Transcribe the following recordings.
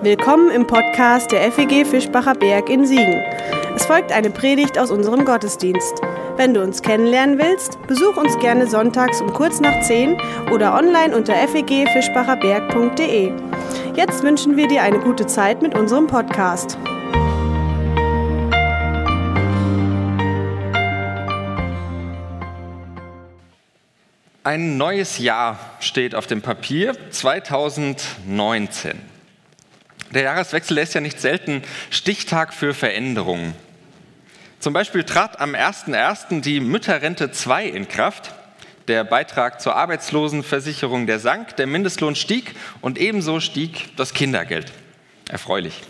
Willkommen im Podcast der FEG Fischbacher Berg in Siegen. Es folgt eine Predigt aus unserem Gottesdienst. Wenn du uns kennenlernen willst, besuch uns gerne sonntags um kurz nach 10 oder online unter fegfischbacherberg.de. Jetzt wünschen wir dir eine gute Zeit mit unserem Podcast. Ein neues Jahr steht auf dem Papier, 2019. Der Jahreswechsel ist ja nicht selten Stichtag für Veränderungen. Zum Beispiel trat am 01.01. die Mütterrente 2 in Kraft. Der Beitrag zur Arbeitslosenversicherung, der sank, der Mindestlohn stieg und ebenso stieg das Kindergeld. Erfreulich.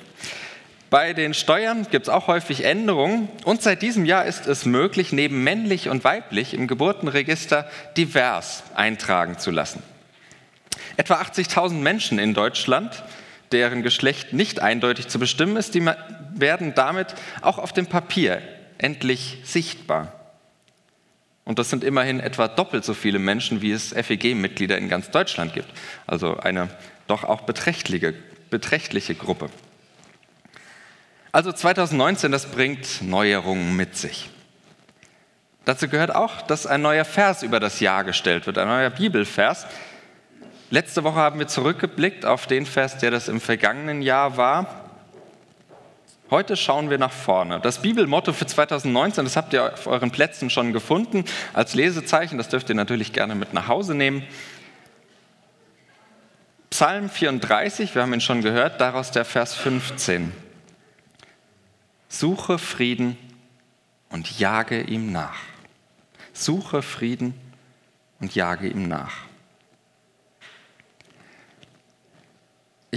Bei den Steuern gibt es auch häufig Änderungen und seit diesem Jahr ist es möglich, neben männlich und weiblich im Geburtenregister divers eintragen zu lassen. Etwa 80.000 Menschen in Deutschland deren Geschlecht nicht eindeutig zu bestimmen ist, die werden damit auch auf dem Papier endlich sichtbar. Und das sind immerhin etwa doppelt so viele Menschen, wie es FEG-Mitglieder in ganz Deutschland gibt. Also eine doch auch beträchtliche, beträchtliche Gruppe. Also 2019, das bringt Neuerungen mit sich. Dazu gehört auch, dass ein neuer Vers über das Jahr gestellt wird, ein neuer Bibelvers, Letzte Woche haben wir zurückgeblickt auf den Vers, der das im vergangenen Jahr war. Heute schauen wir nach vorne. Das Bibelmotto für 2019, das habt ihr auf euren Plätzen schon gefunden als Lesezeichen. Das dürft ihr natürlich gerne mit nach Hause nehmen. Psalm 34, wir haben ihn schon gehört, daraus der Vers 15. Suche Frieden und jage ihm nach. Suche Frieden und jage ihm nach.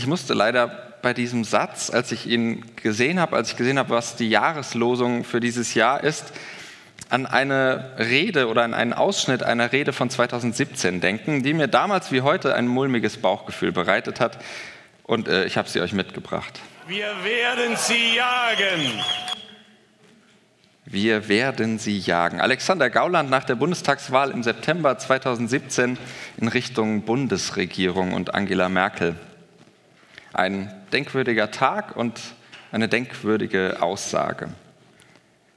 Ich musste leider bei diesem Satz, als ich ihn gesehen habe, als ich gesehen habe, was die Jahreslosung für dieses Jahr ist, an eine Rede oder an einen Ausschnitt einer Rede von 2017 denken, die mir damals wie heute ein mulmiges Bauchgefühl bereitet hat. Und äh, ich habe sie euch mitgebracht. Wir werden sie jagen. Wir werden sie jagen. Alexander Gauland nach der Bundestagswahl im September 2017 in Richtung Bundesregierung und Angela Merkel. Ein denkwürdiger Tag und eine denkwürdige Aussage.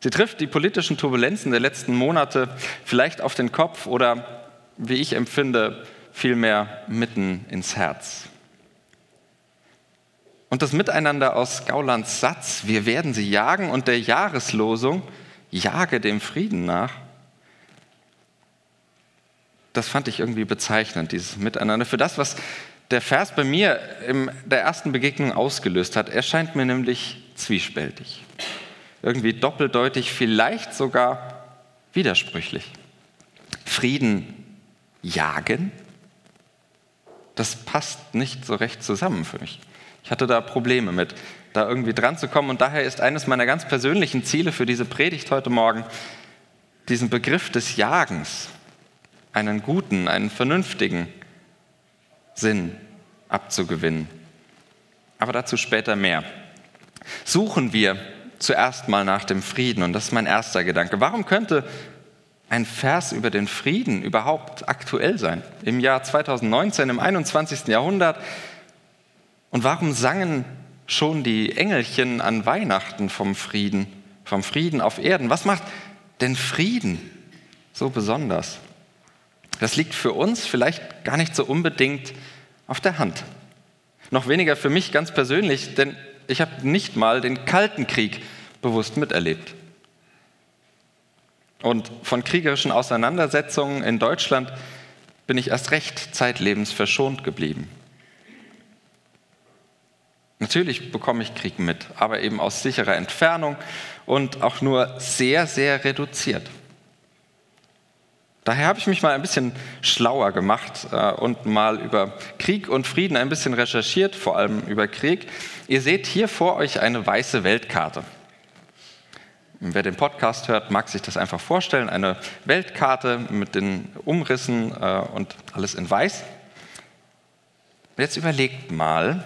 Sie trifft die politischen Turbulenzen der letzten Monate vielleicht auf den Kopf oder, wie ich empfinde, vielmehr mitten ins Herz. Und das Miteinander aus Gaulands Satz, wir werden sie jagen, und der Jahreslosung, jage dem Frieden nach, das fand ich irgendwie bezeichnend, dieses Miteinander. Für das, was der Vers bei mir in der ersten Begegnung ausgelöst hat. erscheint mir nämlich zwiespältig. Irgendwie doppeldeutig, vielleicht sogar widersprüchlich. Frieden jagen? Das passt nicht so recht zusammen für mich. Ich hatte da Probleme mit, da irgendwie dran zu kommen. Und daher ist eines meiner ganz persönlichen Ziele für diese Predigt heute Morgen, diesen Begriff des Jagens, einen guten, einen vernünftigen, Sinn abzugewinnen. Aber dazu später mehr. Suchen wir zuerst mal nach dem Frieden und das ist mein erster Gedanke. Warum könnte ein Vers über den Frieden überhaupt aktuell sein im Jahr 2019, im 21. Jahrhundert? Und warum sangen schon die Engelchen an Weihnachten vom Frieden, vom Frieden auf Erden? Was macht denn Frieden so besonders? Das liegt für uns vielleicht gar nicht so unbedingt auf der Hand. Noch weniger für mich ganz persönlich, denn ich habe nicht mal den Kalten Krieg bewusst miterlebt. Und von kriegerischen Auseinandersetzungen in Deutschland bin ich erst recht zeitlebens verschont geblieben. Natürlich bekomme ich Krieg mit, aber eben aus sicherer Entfernung und auch nur sehr, sehr reduziert. Daher habe ich mich mal ein bisschen schlauer gemacht äh, und mal über Krieg und Frieden ein bisschen recherchiert, vor allem über Krieg. Ihr seht hier vor euch eine weiße Weltkarte. Wer den Podcast hört, mag sich das einfach vorstellen. Eine Weltkarte mit den Umrissen äh, und alles in weiß. Jetzt überlegt mal,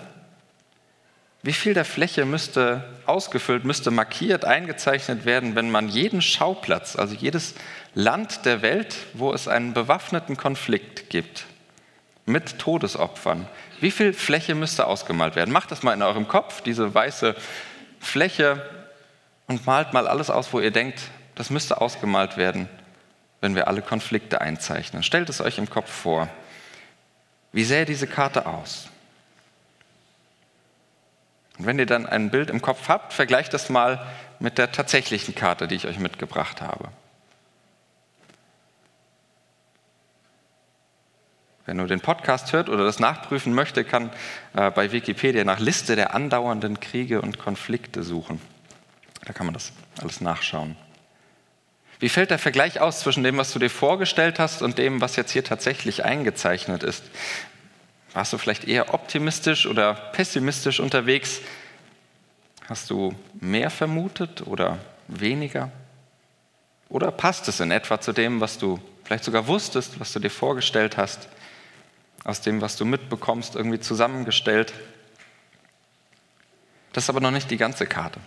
wie viel der Fläche müsste ausgefüllt, müsste markiert, eingezeichnet werden, wenn man jeden Schauplatz, also jedes Land der Welt, wo es einen bewaffneten Konflikt gibt, mit Todesopfern. Wie viel Fläche müsste ausgemalt werden? Macht das mal in eurem Kopf, diese weiße Fläche, und malt mal alles aus, wo ihr denkt, das müsste ausgemalt werden, wenn wir alle Konflikte einzeichnen. Stellt es euch im Kopf vor. Wie sähe diese Karte aus? Und wenn ihr dann ein Bild im Kopf habt, vergleicht das mal mit der tatsächlichen Karte, die ich euch mitgebracht habe. Wer nur den Podcast hört oder das nachprüfen möchte, kann äh, bei Wikipedia nach Liste der andauernden Kriege und Konflikte suchen. Da kann man das alles nachschauen. Wie fällt der Vergleich aus zwischen dem, was du dir vorgestellt hast und dem, was jetzt hier tatsächlich eingezeichnet ist? Warst du vielleicht eher optimistisch oder pessimistisch unterwegs? Hast du mehr vermutet oder weniger? Oder passt es in etwa zu dem, was du vielleicht sogar wusstest, was du dir vorgestellt hast? aus dem, was du mitbekommst, irgendwie zusammengestellt. Das ist aber noch nicht die ganze Karte.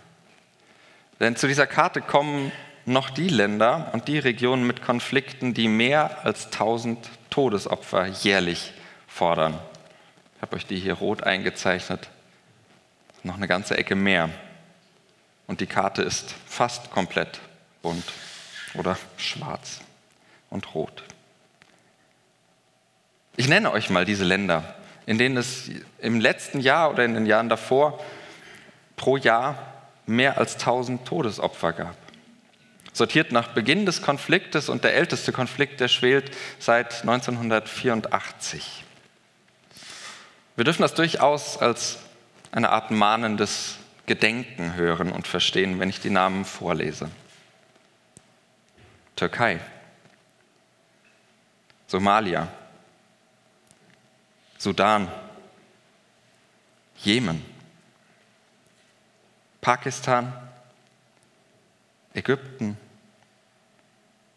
Denn zu dieser Karte kommen noch die Länder und die Regionen mit Konflikten, die mehr als 1000 Todesopfer jährlich fordern. Ich habe euch die hier rot eingezeichnet. Noch eine ganze Ecke mehr. Und die Karte ist fast komplett bunt oder schwarz und rot. Ich nenne euch mal diese Länder, in denen es im letzten Jahr oder in den Jahren davor pro Jahr mehr als 1000 Todesopfer gab. Sortiert nach Beginn des Konfliktes und der älteste Konflikt, der schwelt seit 1984. Wir dürfen das durchaus als eine Art mahnendes Gedenken hören und verstehen, wenn ich die Namen vorlese. Türkei, Somalia, Sudan, Jemen, Pakistan, Ägypten,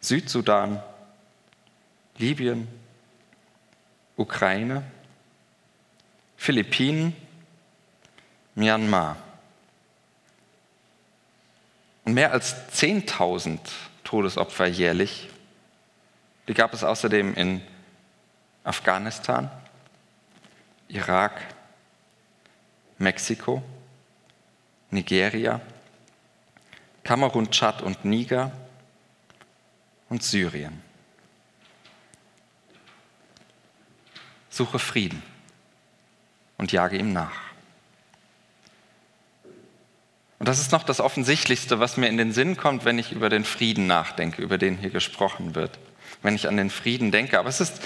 Südsudan, Libyen, Ukraine, Philippinen, Myanmar. Und mehr als 10.000 Todesopfer jährlich, die gab es außerdem in Afghanistan, Irak, Mexiko, Nigeria, Kamerun, Tschad und Niger und Syrien. Suche Frieden und jage ihm nach. Und das ist noch das Offensichtlichste, was mir in den Sinn kommt, wenn ich über den Frieden nachdenke, über den hier gesprochen wird. Wenn ich an den Frieden denke. Aber es ist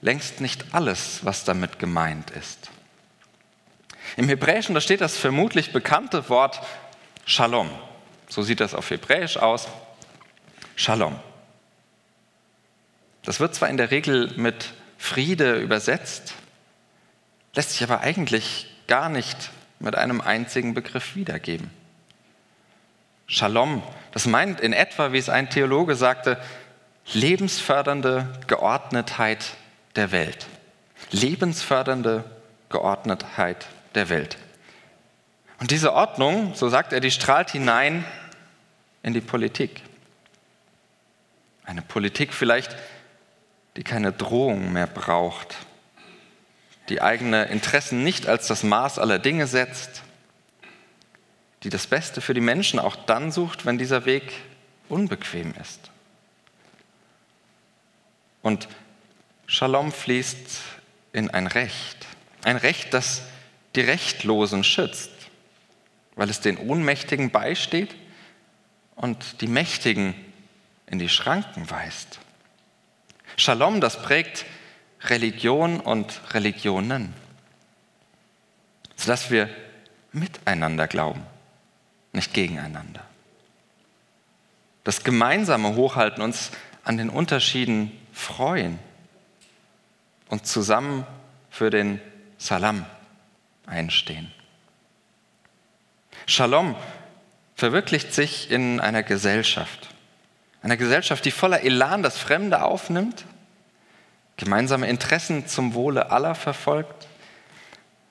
längst nicht alles, was damit gemeint ist. Im Hebräischen, da steht das vermutlich bekannte Wort Shalom. So sieht das auf Hebräisch aus. Shalom. Das wird zwar in der Regel mit Friede übersetzt, lässt sich aber eigentlich gar nicht mit einem einzigen Begriff wiedergeben. Shalom, das meint in etwa, wie es ein Theologe sagte, lebensfördernde Geordnetheit der Welt. Lebensfördernde Geordnetheit der Welt. Und diese Ordnung, so sagt er, die strahlt hinein in die Politik. Eine Politik vielleicht, die keine Drohung mehr braucht, die eigene Interessen nicht als das Maß aller Dinge setzt, die das Beste für die Menschen auch dann sucht, wenn dieser Weg unbequem ist. Und Shalom fließt in ein Recht. Ein Recht, das die Rechtlosen schützt, weil es den Ohnmächtigen beisteht und die Mächtigen in die Schranken weist. Shalom, das prägt Religion und Religionen, sodass wir miteinander glauben, nicht gegeneinander. Das gemeinsame Hochhalten, uns an den Unterschieden freuen und zusammen für den Salam einstehen. Shalom verwirklicht sich in einer Gesellschaft. Einer Gesellschaft, die voller Elan das Fremde aufnimmt, gemeinsame Interessen zum Wohle aller verfolgt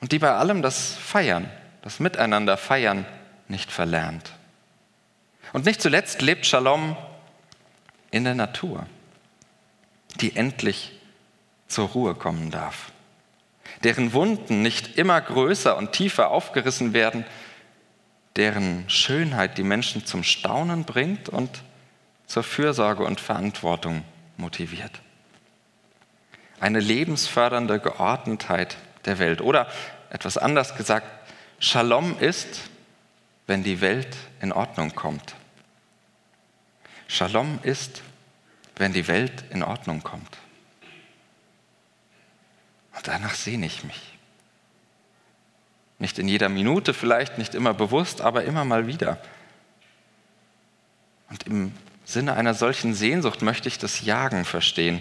und die bei allem das Feiern, das Miteinander feiern nicht verlernt. Und nicht zuletzt lebt Shalom in der Natur, die endlich zur Ruhe kommen darf. deren Wunden nicht immer größer und tiefer aufgerissen werden, deren Schönheit die Menschen zum Staunen bringt und zur Fürsorge und Verantwortung motiviert. Eine lebensfördernde Geordnetheit der Welt. Oder etwas anders gesagt, Shalom ist, wenn die Welt in Ordnung kommt. Shalom ist, wenn die Welt in Ordnung kommt. Und danach sehne ich mich. Nicht in jeder Minute vielleicht, nicht immer bewusst, aber immer mal wieder. Und im Sinne einer solchen Sehnsucht möchte ich das Jagen verstehen.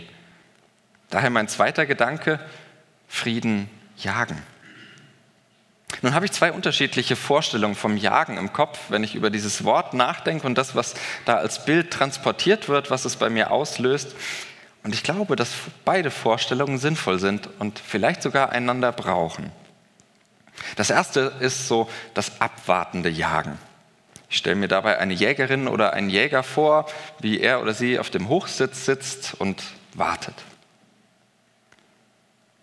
Daher mein zweiter Gedanke, Frieden jagen. Nun habe ich zwei unterschiedliche Vorstellungen vom Jagen im Kopf, wenn ich über dieses Wort nachdenke und das, was da als Bild transportiert wird, was es bei mir auslöst. Und ich glaube, dass beide Vorstellungen sinnvoll sind und vielleicht sogar einander brauchen. Das erste ist so das abwartende Jagen. Ich stelle mir dabei eine Jägerin oder einen Jäger vor, wie er oder sie auf dem Hochsitz sitzt und wartet.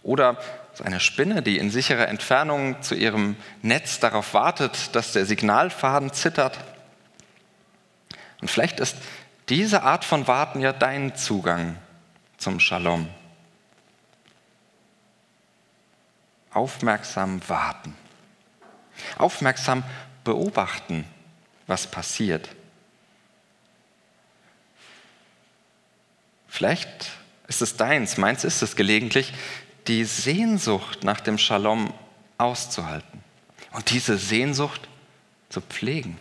Oder so eine Spinne, die in sicherer Entfernung zu ihrem Netz darauf wartet, dass der Signalfaden zittert. Und vielleicht ist diese Art von Warten ja dein Zugang zum Shalom. Aufmerksam warten. Aufmerksam beobachten, was passiert. Vielleicht ist es deins, meins ist es gelegentlich, die Sehnsucht nach dem Shalom auszuhalten und diese Sehnsucht zu pflegen.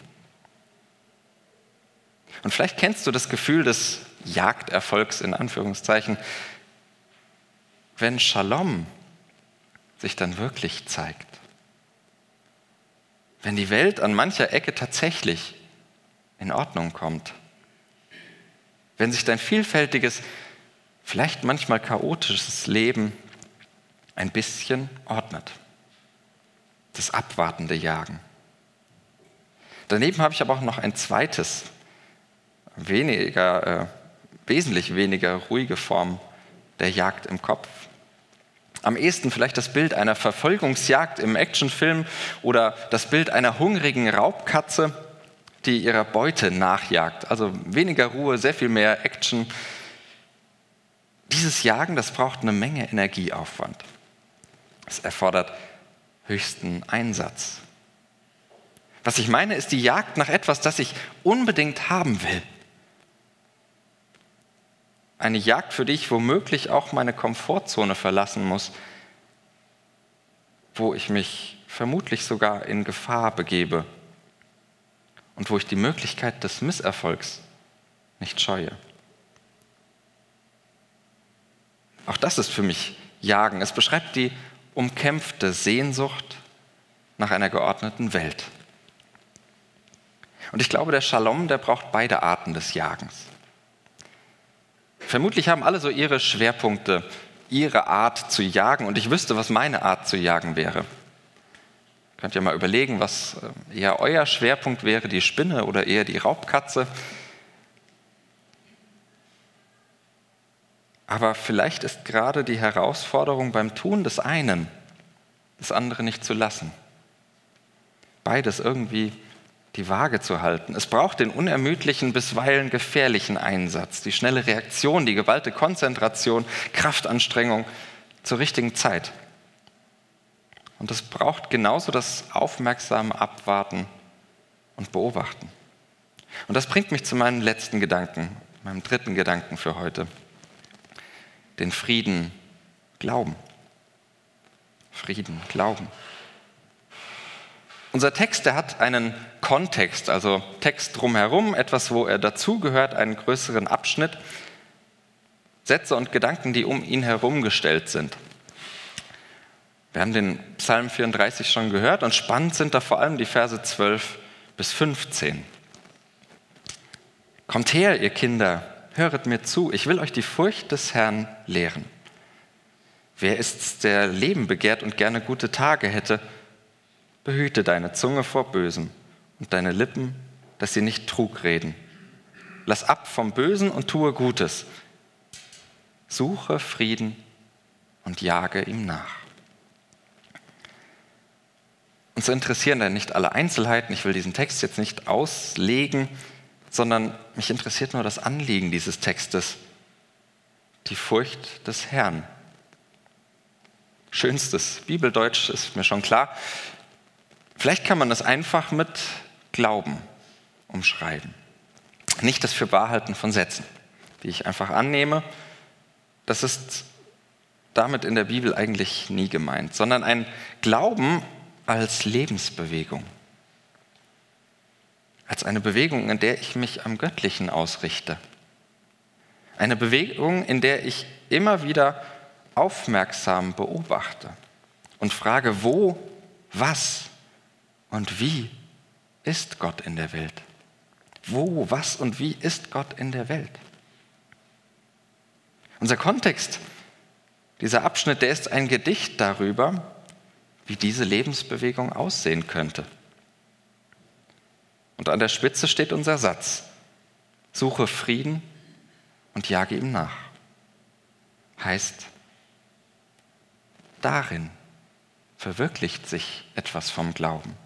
Und vielleicht kennst du das Gefühl des Jagderfolgs in Anführungszeichen, wenn Shalom sich dann wirklich zeigt. Wenn die Welt an mancher Ecke tatsächlich in Ordnung kommt. Wenn sich dein vielfältiges, vielleicht manchmal chaotisches Leben ein bisschen ordnet. Das abwartende Jagen. Daneben habe ich aber auch noch ein zweites, weniger, äh, wesentlich weniger ruhige Form der Jagd im Kopf. Am ehesten vielleicht das Bild einer Verfolgungsjagd im Actionfilm oder das Bild einer hungrigen Raubkatze, die ihrer Beute nachjagt. Also weniger Ruhe, sehr viel mehr Action. Dieses Jagen, das braucht eine Menge Energieaufwand. Es erfordert höchsten Einsatz. Was ich meine, ist die Jagd nach etwas, das ich unbedingt haben will. Eine Jagd, für die ich womöglich auch meine Komfortzone verlassen muss, wo ich mich vermutlich sogar in Gefahr begebe und wo ich die Möglichkeit des Misserfolgs nicht scheue. Auch das ist für mich Jagen. Es beschreibt die umkämpfte Sehnsucht nach einer geordneten Welt. Und ich glaube, der Shalom, der braucht beide Arten des Jagens. Vermutlich haben alle so ihre Schwerpunkte, ihre Art zu jagen und ich wüsste, was meine Art zu jagen wäre. Könnt ihr mal überlegen, was äh, eher euer Schwerpunkt wäre, die Spinne oder eher die Raubkatze. Aber vielleicht ist gerade die Herausforderung beim Tun des einen, das andere nicht zu lassen. Beides irgendwie die Waage zu halten. Es braucht den unermüdlichen, bisweilen gefährlichen Einsatz, die schnelle Reaktion, die geballte Konzentration, Kraftanstrengung zur richtigen Zeit. Und es braucht genauso das aufmerksame Abwarten und Beobachten. Und das bringt mich zu meinem letzten Gedanken, meinem dritten Gedanken für heute. Den Frieden glauben. Frieden glauben. Unser Text, der hat einen Kontext, also Text drumherum, etwas, wo er dazugehört, einen größeren Abschnitt, Sätze und Gedanken, die um ihn herum gestellt sind. Wir haben den Psalm 34 schon gehört und spannend sind da vor allem die Verse 12 bis 15. Kommt her, ihr Kinder, höret mir zu, ich will euch die Furcht des Herrn lehren. Wer ist's, der Leben begehrt und gerne gute Tage hätte, Behüte deine Zunge vor Bösem und deine Lippen, dass sie nicht Trug reden. Lass ab vom Bösen und tue Gutes. Suche Frieden und jage ihm nach. so interessieren dann nicht alle Einzelheiten. Ich will diesen Text jetzt nicht auslegen, sondern mich interessiert nur das Anliegen dieses Textes. Die Furcht des Herrn. Schönstes Bibeldeutsch ist mir schon klar. Vielleicht kann man das einfach mit Glauben umschreiben. Nicht das Fürwahrhalten von Sätzen, die ich einfach annehme. Das ist damit in der Bibel eigentlich nie gemeint, sondern ein Glauben als Lebensbewegung. Als eine Bewegung, in der ich mich am Göttlichen ausrichte. Eine Bewegung, in der ich immer wieder aufmerksam beobachte und frage, wo, was und wie ist Gott in der Welt? Wo, was und wie ist Gott in der Welt? Unser Kontext, dieser Abschnitt, der ist ein Gedicht darüber, wie diese Lebensbewegung aussehen könnte. Und an der Spitze steht unser Satz, suche Frieden und jage ihm nach. Heißt, darin verwirklicht sich etwas vom Glauben.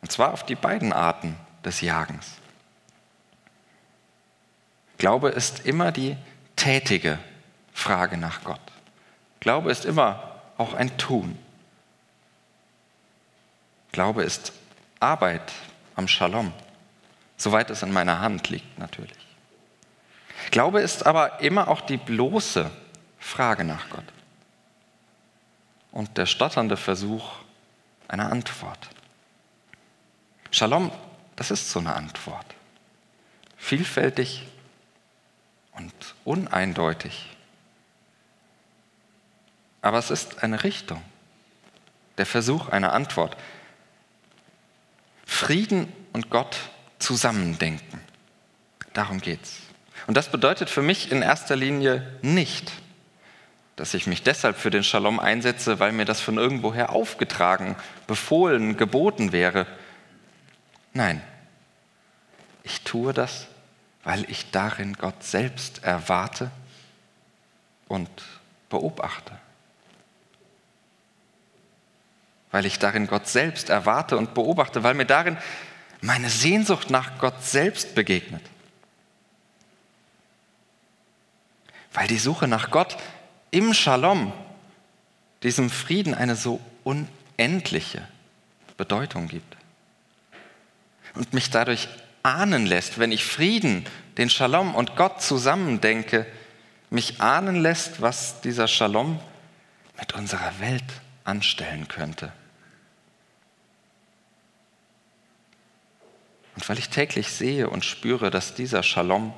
Und zwar auf die beiden Arten des Jagens. Glaube ist immer die tätige Frage nach Gott. Glaube ist immer auch ein Tun. Glaube ist Arbeit am Shalom, soweit es in meiner Hand liegt natürlich. Glaube ist aber immer auch die bloße Frage nach Gott und der stotternde Versuch einer Antwort. Shalom, das ist so eine Antwort. Vielfältig und uneindeutig aber es ist eine Richtung, der Versuch einer Antwort. Frieden und Gott zusammendenken. Darum geht's. Und das bedeutet für mich in erster Linie nicht, dass ich mich deshalb für den Shalom einsetze, weil mir das von irgendwoher aufgetragen, befohlen, geboten wäre. Nein, ich tue das, weil ich darin Gott selbst erwarte und beobachte. Weil ich darin Gott selbst erwarte und beobachte, weil mir darin meine Sehnsucht nach Gott selbst begegnet. Weil die Suche nach Gott im Shalom, diesem Frieden, eine so unendliche Bedeutung gibt. Und mich dadurch ahnen lässt, wenn ich Frieden, den Shalom und Gott zusammendenke, mich ahnen lässt, was dieser Shalom mit unserer Welt anstellen könnte. Und weil ich täglich sehe und spüre, dass dieser Shalom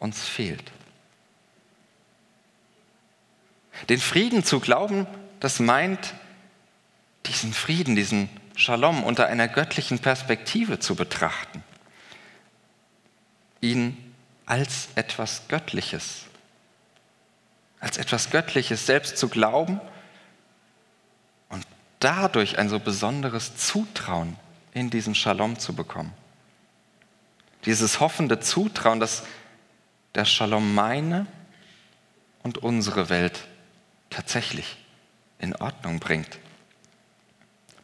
uns fehlt. Den Frieden zu glauben, das meint, diesen Frieden, diesen Shalom unter einer göttlichen Perspektive zu betrachten. Ihn als etwas Göttliches, als etwas Göttliches selbst zu glauben dadurch ein so besonderes Zutrauen in diesen Shalom zu bekommen. Dieses hoffende Zutrauen, dass der Shalom meine und unsere Welt tatsächlich in Ordnung bringt.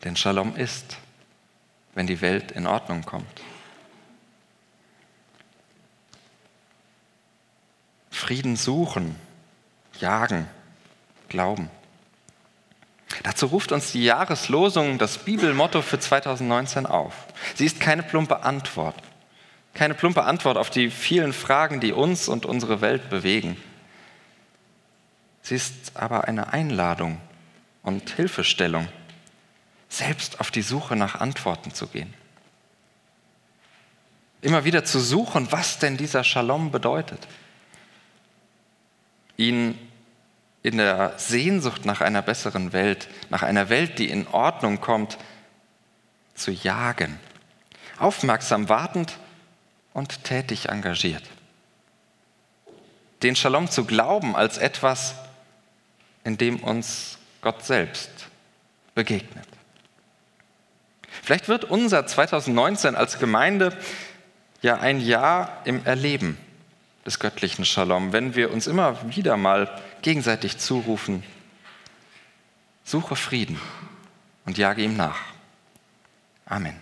Denn Shalom ist, wenn die Welt in Ordnung kommt. Frieden suchen, jagen, glauben. Dazu ruft uns die Jahreslosung, das Bibelmotto für 2019 auf. Sie ist keine plumpe Antwort. Keine plumpe Antwort auf die vielen Fragen, die uns und unsere Welt bewegen. Sie ist aber eine Einladung und Hilfestellung, selbst auf die Suche nach Antworten zu gehen. Immer wieder zu suchen, was denn dieser Shalom bedeutet. Ihn in der Sehnsucht nach einer besseren Welt, nach einer Welt, die in Ordnung kommt, zu jagen. Aufmerksam wartend und tätig engagiert. Den Shalom zu glauben als etwas, in dem uns Gott selbst begegnet. Vielleicht wird unser 2019 als Gemeinde ja ein Jahr im Erleben des göttlichen Shalom, wenn wir uns immer wieder mal gegenseitig zurufen, suche Frieden und jage ihm nach. Amen.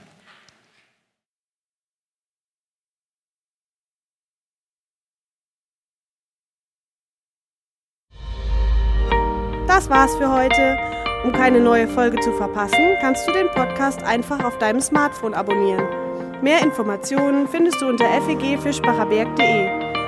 Das war's für heute. Um keine neue Folge zu verpassen, kannst du den Podcast einfach auf deinem Smartphone abonnieren. Mehr Informationen findest du unter fegfischbacherberg.de.